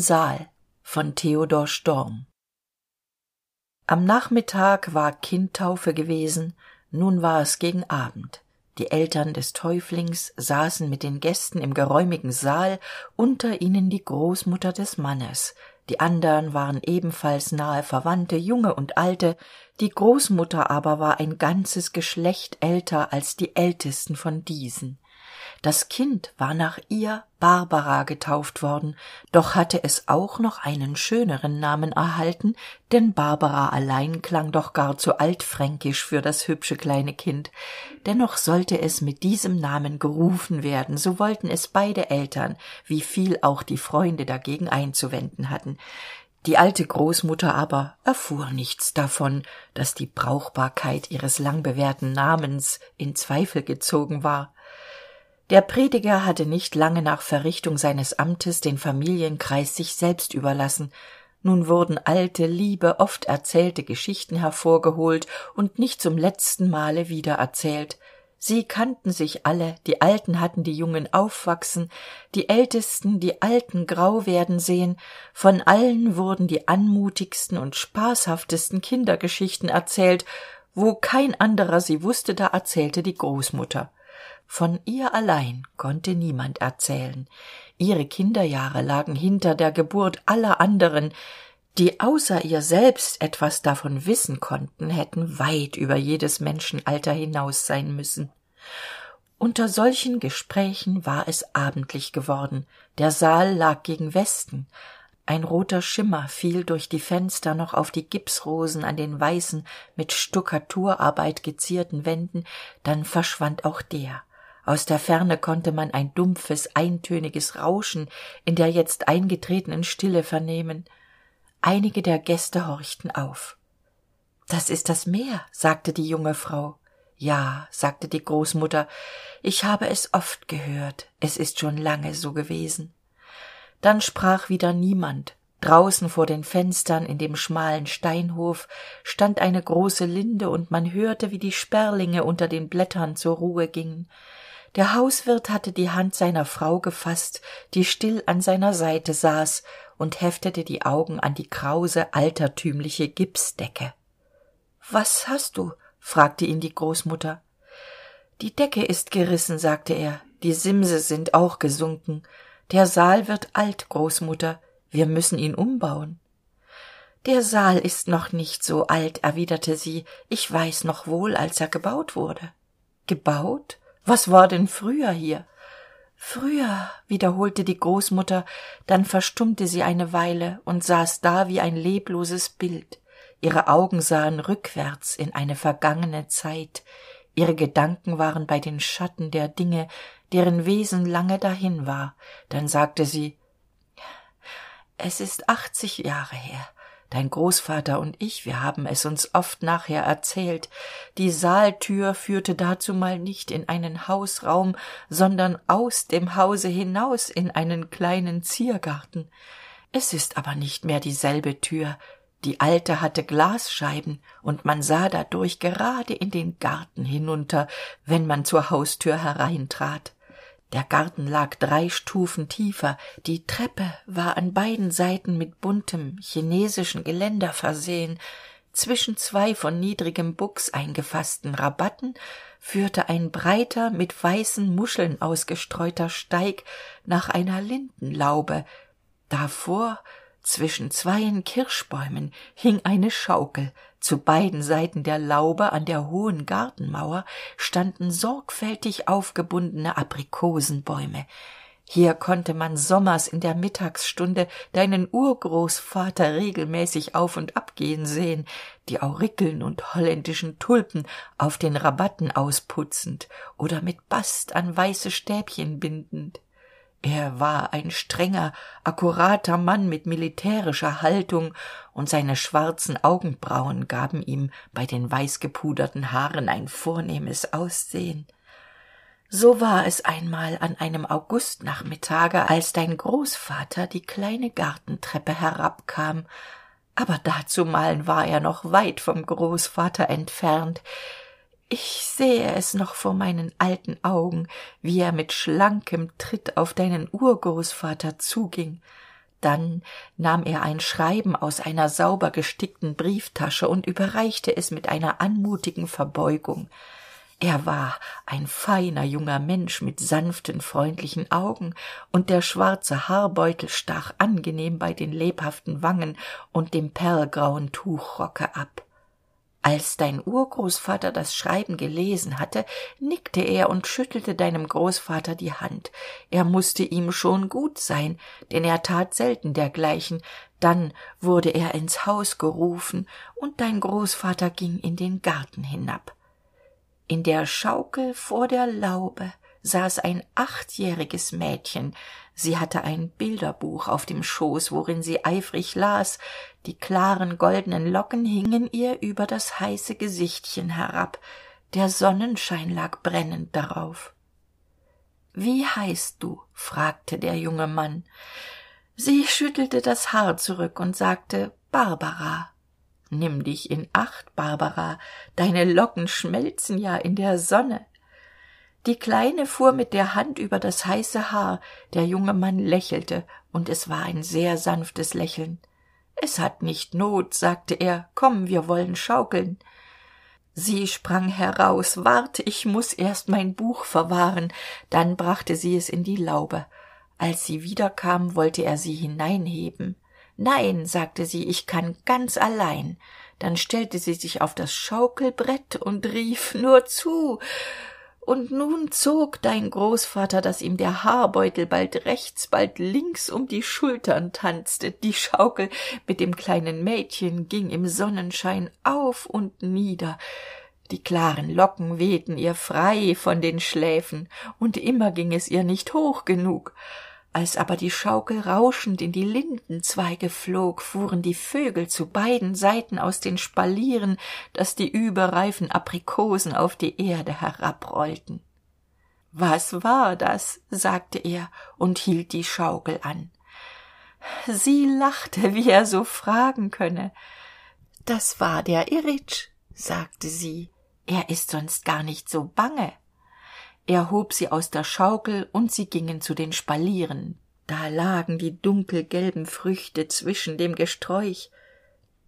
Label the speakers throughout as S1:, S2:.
S1: saal von theodor storm. Am nachmittag war kindtaufe gewesen nun war es gegen abend. Die eltern des täuflings saßen mit den gästen im geräumigen saal unter ihnen die großmutter des mannes. Die andern waren ebenfalls nahe verwandte junge und alte die großmutter aber war ein ganzes geschlecht älter als die ältesten von diesen das kind war nach ihr barbara getauft worden doch hatte es auch noch einen schöneren namen erhalten denn barbara allein klang doch gar zu altfränkisch für das hübsche kleine kind. Dennoch sollte es mit diesem namen gerufen werden so wollten es beide eltern wieviel auch die freunde dagegen einzuwenden hatten. Die alte großmutter aber erfuhr nichts davon dass die brauchbarkeit ihres langbewährten namens in zweifel gezogen war der prediger hatte nicht lange nach verrichtung seines amtes den familienkreis sich selbst überlassen. Nun wurden alte liebe oft erzählte geschichten hervorgeholt und nicht zum letzten male wiedererzählt sie kannten sich alle die alten hatten die jungen aufwachsen die ältesten die alten grau werden sehen. Von allen wurden die anmutigsten und spaßhaftesten kindergeschichten erzählt wo kein anderer sie wusste da erzählte die großmutter von ihr allein konnte niemand erzählen. Ihre kinderjahre lagen hinter der geburt aller anderen die außer ihr selbst etwas davon wissen konnten hätten weit über jedes menschenalter hinaus sein müssen. Unter solchen gesprächen war es abendlich geworden. Der saal lag gegen westen. Ein roter schimmer fiel durch die fenster noch auf die gipsrosen an den weißen mit stukkaturarbeit gezierten wänden. Dann verschwand auch der aus der ferne konnte man ein dumpfes eintöniges rauschen in der jetzt eingetretenen stille vernehmen. Einige der gäste horchten auf. Das ist das meer sagte die junge frau. Ja sagte die großmutter. Ich habe es oft gehört. Es ist schon lange so gewesen dann sprach wieder niemand. Draußen vor den fenstern in dem schmalen steinhof stand eine große linde und man hörte wie die sperlinge unter den blättern zur ruhe gingen der hauswirt hatte die hand seiner frau gefasst die still an seiner seite saß und heftete die augen an die krause altertümliche gipsdecke. Was hast du? fragte ihn die großmutter. Die decke ist gerissen sagte er. Die simse sind auch gesunken. Der saal wird alt großmutter. Wir müssen ihn umbauen. Der saal ist noch nicht so alt erwiderte sie. Ich weiß noch wohl als er gebaut wurde. Gebaut was war denn früher hier? Früher wiederholte die großmutter dann verstummte sie eine weile und saß da wie ein lebloses bild. Ihre augen sahen rückwärts in eine vergangene zeit. Ihre gedanken waren bei den schatten der dinge deren wesen lange dahin war. Dann sagte sie es ist achtzig jahre her dein großvater und ich wir haben es uns oft nachher erzählt die saaltür führte dazumal nicht in einen hausraum sondern aus dem hause hinaus in einen kleinen ziergarten. Es ist aber nicht mehr dieselbe tür. Die alte hatte glasscheiben und man sah dadurch gerade in den garten hinunter wenn man zur haustür hereintrat der garten lag drei stufen tiefer. Die treppe war an beiden seiten mit buntem chinesischen geländer versehen. Zwischen zwei von niedrigem buchs eingefaßten rabatten führte ein breiter mit weißen muscheln ausgestreuter steig nach einer lindenlaube. Davor zwischen zweien kirschbäumen hing eine schaukel. Zu beiden seiten der laube an der hohen gartenmauer standen sorgfältig aufgebundene aprikosenbäume. Hier konnte man sommers in der mittagsstunde deinen urgroßvater regelmäßig auf und ab gehen sehen die aurikeln und holländischen tulpen auf den rabatten ausputzend oder mit bast an weiße stäbchen bindend er war ein strenger akkurater mann mit militärischer haltung und seine schwarzen augenbrauen gaben ihm bei den weißgepuderten haaren ein vornehmes aussehen. So war es einmal an einem augustnachmittage als dein großvater die kleine gartentreppe herabkam. Aber dazumalen war er noch weit vom großvater entfernt ich sehe es noch vor meinen alten augen wie er mit schlankem tritt auf deinen urgroßvater zuging. Dann nahm er ein schreiben aus einer sauber gestickten brieftasche und überreichte es mit einer anmutigen verbeugung. Er war ein feiner junger mensch mit sanften freundlichen augen und der schwarze haarbeutel stach angenehm bei den lebhaften wangen und dem perlgrauen tuchrocke ab als dein urgroßvater das schreiben gelesen hatte nickte er und schüttelte deinem großvater die hand. Er musste ihm schon gut sein denn er tat selten dergleichen. Dann wurde er ins haus gerufen und dein großvater ging in den garten hinab. In der schaukel vor der laube saß ein achtjähriges mädchen. Sie hatte ein bilderbuch auf dem schoß worin sie eifrig las. Die klaren goldenen locken hingen ihr über das heiße gesichtchen herab. Der sonnenschein lag brennend darauf. Wie heißt du? fragte der junge mann. Sie schüttelte das haar zurück und sagte barbara. Nimm dich in acht barbara. Deine locken schmelzen ja in der sonne die kleine fuhr mit der hand über das heiße haar. Der junge mann lächelte und es war ein sehr sanftes lächeln. Es hat nicht not sagte er. Komm wir wollen schaukeln. Sie sprang heraus. Wart ich muss erst mein buch verwahren. Dann brachte sie es in die laube. Als sie wiederkam wollte er sie hineinheben. Nein sagte sie ich kann ganz allein. Dann stellte sie sich auf das schaukelbrett und rief nur zu und nun zog dein großvater dass ihm der haarbeutel bald rechts bald links um die schultern tanzte. Die schaukel mit dem kleinen mädchen ging im sonnenschein auf und nieder. Die klaren locken wehten ihr frei von den schläfen. Und immer ging es ihr nicht hoch genug als aber die schaukel rauschend in die lindenzweige flog fuhren die vögel zu beiden seiten aus den spalieren dass die überreifen aprikosen auf die erde herabrollten was war das? sagte er und hielt die schaukel an. Sie lachte wie er so fragen könne. Das war der irritsch sagte sie. Er ist sonst gar nicht so bange er hob sie aus der schaukel und sie gingen zu den spalieren. Da lagen die dunkelgelben früchte zwischen dem gesträuch.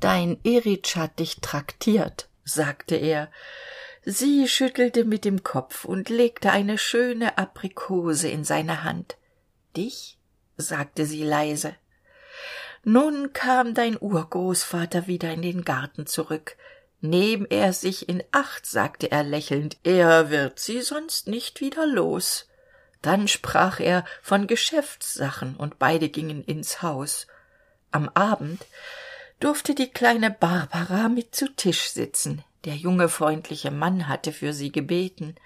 S1: Dein eritsch hat dich traktiert sagte er. Sie schüttelte mit dem kopf und legte eine schöne aprikose in seine hand. Dich? sagte sie leise. Nun kam dein urgroßvater wieder in den garten zurück nehm er sich in acht sagte er lächelnd er wird sie sonst nicht wieder los. Dann sprach er von geschäftssachen und beide gingen ins haus. Am abend durfte die kleine barbara mit zu tisch sitzen. Der junge freundliche mann hatte für sie gebeten.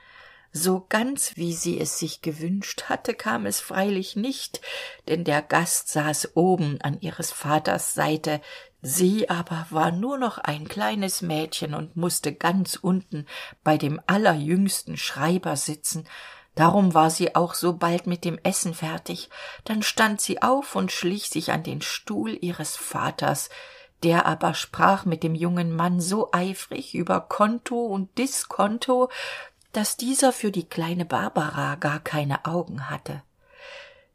S1: So ganz wie sie es sich gewünscht hatte kam es freilich nicht denn der gast saß oben an ihres vaters seite sie aber war nur noch ein kleines mädchen und musste ganz unten bei dem allerjüngsten schreiber sitzen. Darum war sie auch so bald mit dem essen fertig. Dann stand sie auf und schlich sich an den stuhl ihres vaters der aber sprach mit dem jungen mann so eifrig über konto und diskonto dass dieser für die kleine barbara gar keine augen hatte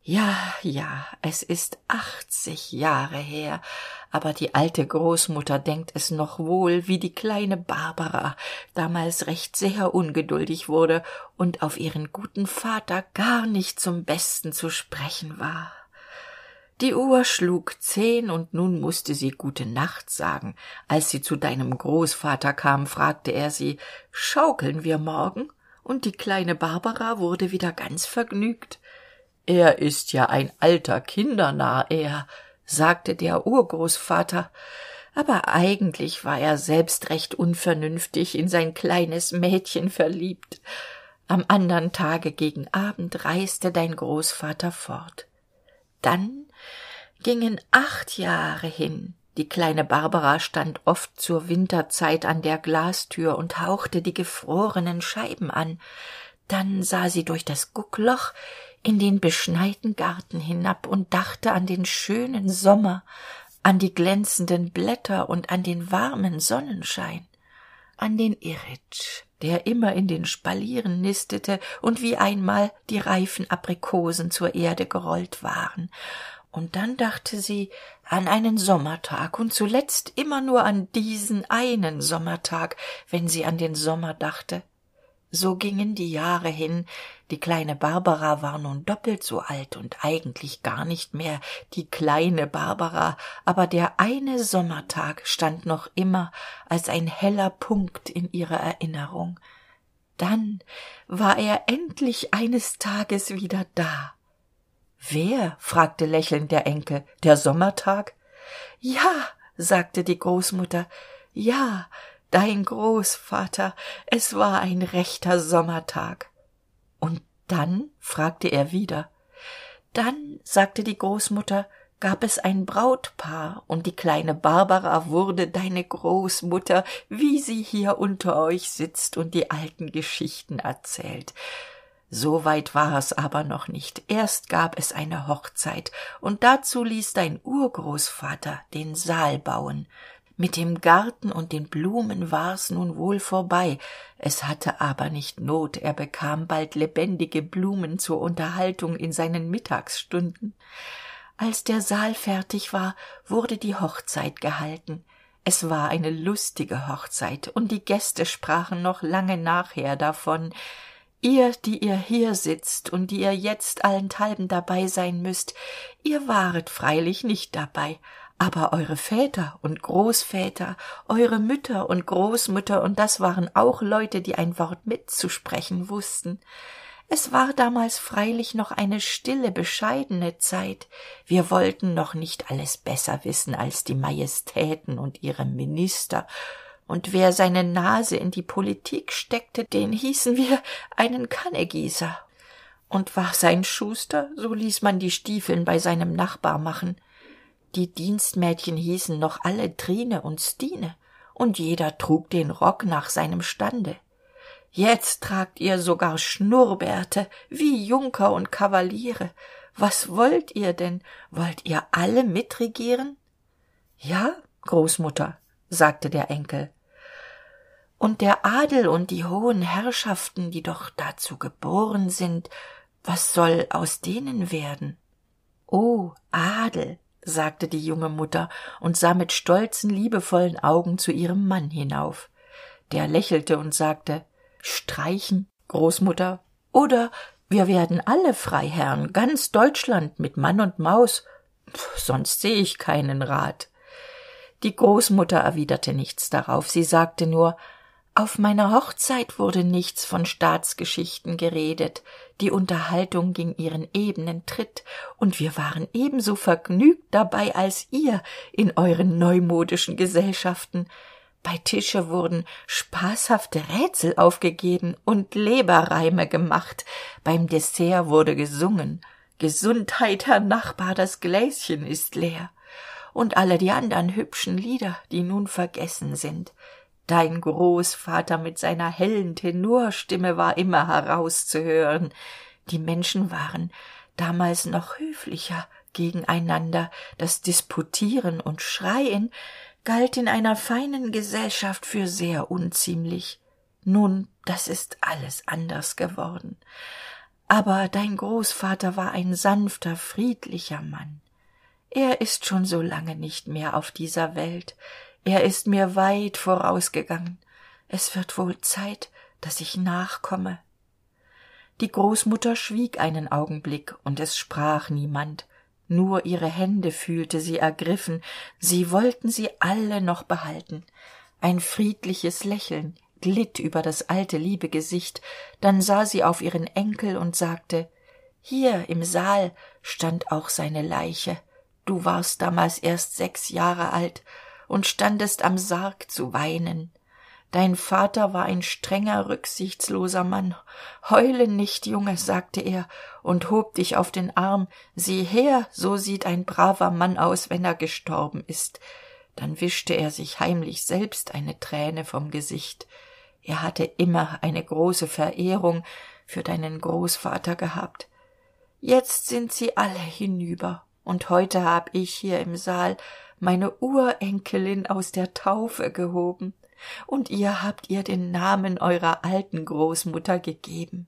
S1: ja ja es ist achtzig jahre her aber die alte großmutter denkt es noch wohl wie die kleine barbara damals recht sehr ungeduldig wurde und auf ihren guten vater gar nicht zum besten zu sprechen war. Die uhr schlug zehn und nun musste sie gute nacht sagen. Als sie zu deinem großvater kam fragte er sie schaukeln wir morgen? Und die kleine barbara wurde wieder ganz vergnügt er ist ja ein alter kindernarr er sagte der urgroßvater. Aber eigentlich war er selbst recht unvernünftig in sein kleines mädchen verliebt. Am andern tage gegen abend reiste dein großvater fort. Dann gingen acht jahre hin. Die kleine barbara stand oft zur winterzeit an der glastür und hauchte die gefrorenen scheiben an. Dann sah sie durch das guckloch in den beschneiten garten hinab und dachte an den schönen sommer an die glänzenden blätter und an den warmen sonnenschein an den irritsch der immer in den spalieren nistete und wie einmal die reifen aprikosen zur erde gerollt waren. Und dann dachte sie an einen sommertag und zuletzt immer nur an diesen einen sommertag wenn sie an den sommer dachte so gingen die jahre hin. Die kleine barbara war nun doppelt so alt und eigentlich gar nicht mehr die kleine barbara. Aber der eine sommertag stand noch immer als ein heller punkt in ihrer erinnerung. Dann war er endlich eines tages wieder da. Wer? fragte lächelnd der enkel. Der sommertag? Ja sagte die großmutter. Ja dein großvater es war ein rechter sommertag. Und dann? fragte er wieder. Dann sagte die großmutter gab es ein brautpaar und die kleine barbara wurde deine großmutter wie sie hier unter euch sitzt und die alten geschichten erzählt. So weit war es aber noch nicht. Erst gab es eine hochzeit und dazu ließ dein urgroßvater den saal bauen mit dem garten und den blumen war's nun wohl vorbei. Es hatte aber nicht not. Er bekam bald lebendige blumen zur unterhaltung in seinen mittagsstunden. Als der saal fertig war wurde die hochzeit gehalten. Es war eine lustige hochzeit und die gäste sprachen noch lange nachher davon. Ihr die ihr hier sitzt und die ihr jetzt allenthalben dabei sein müßt ihr waret freilich nicht dabei aber eure väter und großväter eure mütter und großmütter und das waren auch leute die ein wort mitzusprechen wussten es war damals freilich noch eine stille bescheidene zeit. Wir wollten noch nicht alles besser wissen als die majestäten und ihre minister. Und wer seine nase in die politik steckte den hießen wir einen kannegießer. Und war sein schuster so ließ man die stiefeln bei seinem nachbar machen die dienstmädchen hießen noch alle trine und stine und jeder trug den rock nach seinem stande. Jetzt tragt ihr sogar schnurrbärte wie junker und kavaliere. Was wollt ihr denn? Wollt ihr alle mitregieren? Ja großmutter sagte der enkel. Und der adel und die hohen herrschaften die doch dazu geboren sind was soll aus denen werden? O adel sagte die junge mutter und sah mit stolzen liebevollen augen zu ihrem mann hinauf. Der lächelte und sagte streichen großmutter. Oder wir werden alle freiherren ganz deutschland mit mann und maus. Sonst seh ich keinen rat. Die großmutter erwiderte nichts darauf. Sie sagte nur auf meiner hochzeit wurde nichts von staatsgeschichten geredet. Die unterhaltung ging ihren ebenen tritt. Und wir waren ebenso vergnügt dabei als ihr in euren neumodischen gesellschaften. Bei tische wurden spaßhafte rätsel aufgegeben und leberreime gemacht. Beim dessert wurde gesungen. Gesundheit herr nachbar das gläschen ist leer. Und alle die andern hübschen lieder die nun vergessen sind dein großvater mit seiner hellen tenorstimme war immer herauszuhören. Die menschen waren damals noch höflicher gegeneinander. Das disputieren und schreien galt in einer feinen gesellschaft für sehr unziemlich. Nun das ist alles anders geworden. Aber dein großvater war ein sanfter friedlicher mann. Er ist schon so lange nicht mehr auf dieser welt er ist mir weit vorausgegangen. Es wird wohl zeit dass ich nachkomme. Die großmutter schwieg einen augenblick und es sprach niemand. Nur ihre hände fühlte sie ergriffen. Sie wollten sie alle noch behalten. Ein friedliches lächeln glitt über das alte liebe gesicht. Dann sah sie auf ihren enkel und sagte hier im saal stand auch seine leiche. Du warst damals erst sechs jahre alt und standest am sarg zu weinen. Dein vater war ein strenger rücksichtsloser mann. Heule nicht junge sagte er und hob dich auf den arm. Sieh her so sieht ein braver mann aus wenn er gestorben ist. Dann wischte er sich heimlich selbst eine träne vom gesicht. Er hatte immer eine große verehrung für deinen großvater gehabt. Jetzt sind sie alle hinüber. Und heute hab ich hier im saal meine urenkelin aus der taufe gehoben und ihr habt ihr den namen eurer alten großmutter gegeben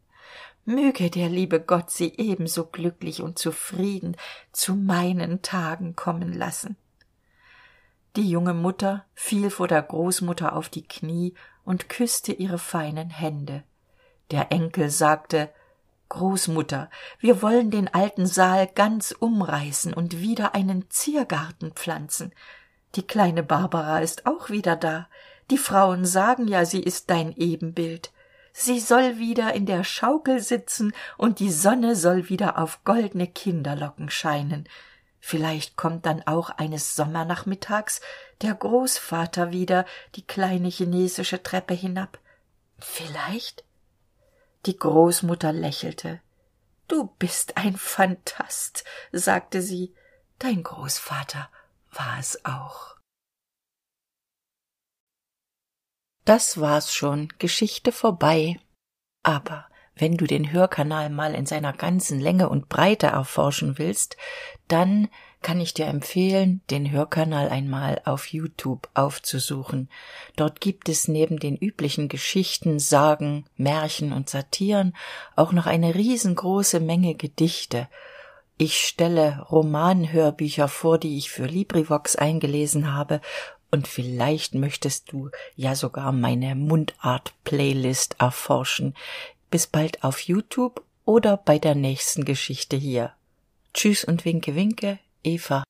S1: möge der liebe Gott sie ebenso glücklich und zufrieden zu meinen Tagen kommen lassen. Die junge Mutter fiel vor der Großmutter auf die Knie und küsste ihre feinen Hände. Der Enkel sagte Großmutter, wir wollen den alten Saal ganz umreißen und wieder einen Ziergarten pflanzen. Die kleine Barbara ist auch wieder da. Die Frauen sagen ja, sie ist dein Ebenbild. Sie soll wieder in der Schaukel sitzen und die Sonne soll wieder auf goldne Kinderlocken scheinen. Vielleicht kommt dann auch eines Sommernachmittags der Großvater wieder die kleine chinesische Treppe hinab. Vielleicht? Die Großmutter lächelte. Du bist ein Phantast, sagte sie. Dein Großvater war es auch. Das war's schon, Geschichte vorbei. Aber wenn du den Hörkanal mal in seiner ganzen Länge und Breite erforschen willst, dann kann ich dir empfehlen, den Hörkanal einmal auf YouTube aufzusuchen. Dort gibt es neben den üblichen Geschichten, Sagen, Märchen und Satiren auch noch eine riesengroße Menge Gedichte. Ich stelle Romanhörbücher vor, die ich für LibriVox eingelesen habe, und vielleicht möchtest du ja sogar meine Mundart-Playlist erforschen. Bis bald auf YouTube oder bei der nächsten Geschichte hier. Tschüss und winke winke, Eva.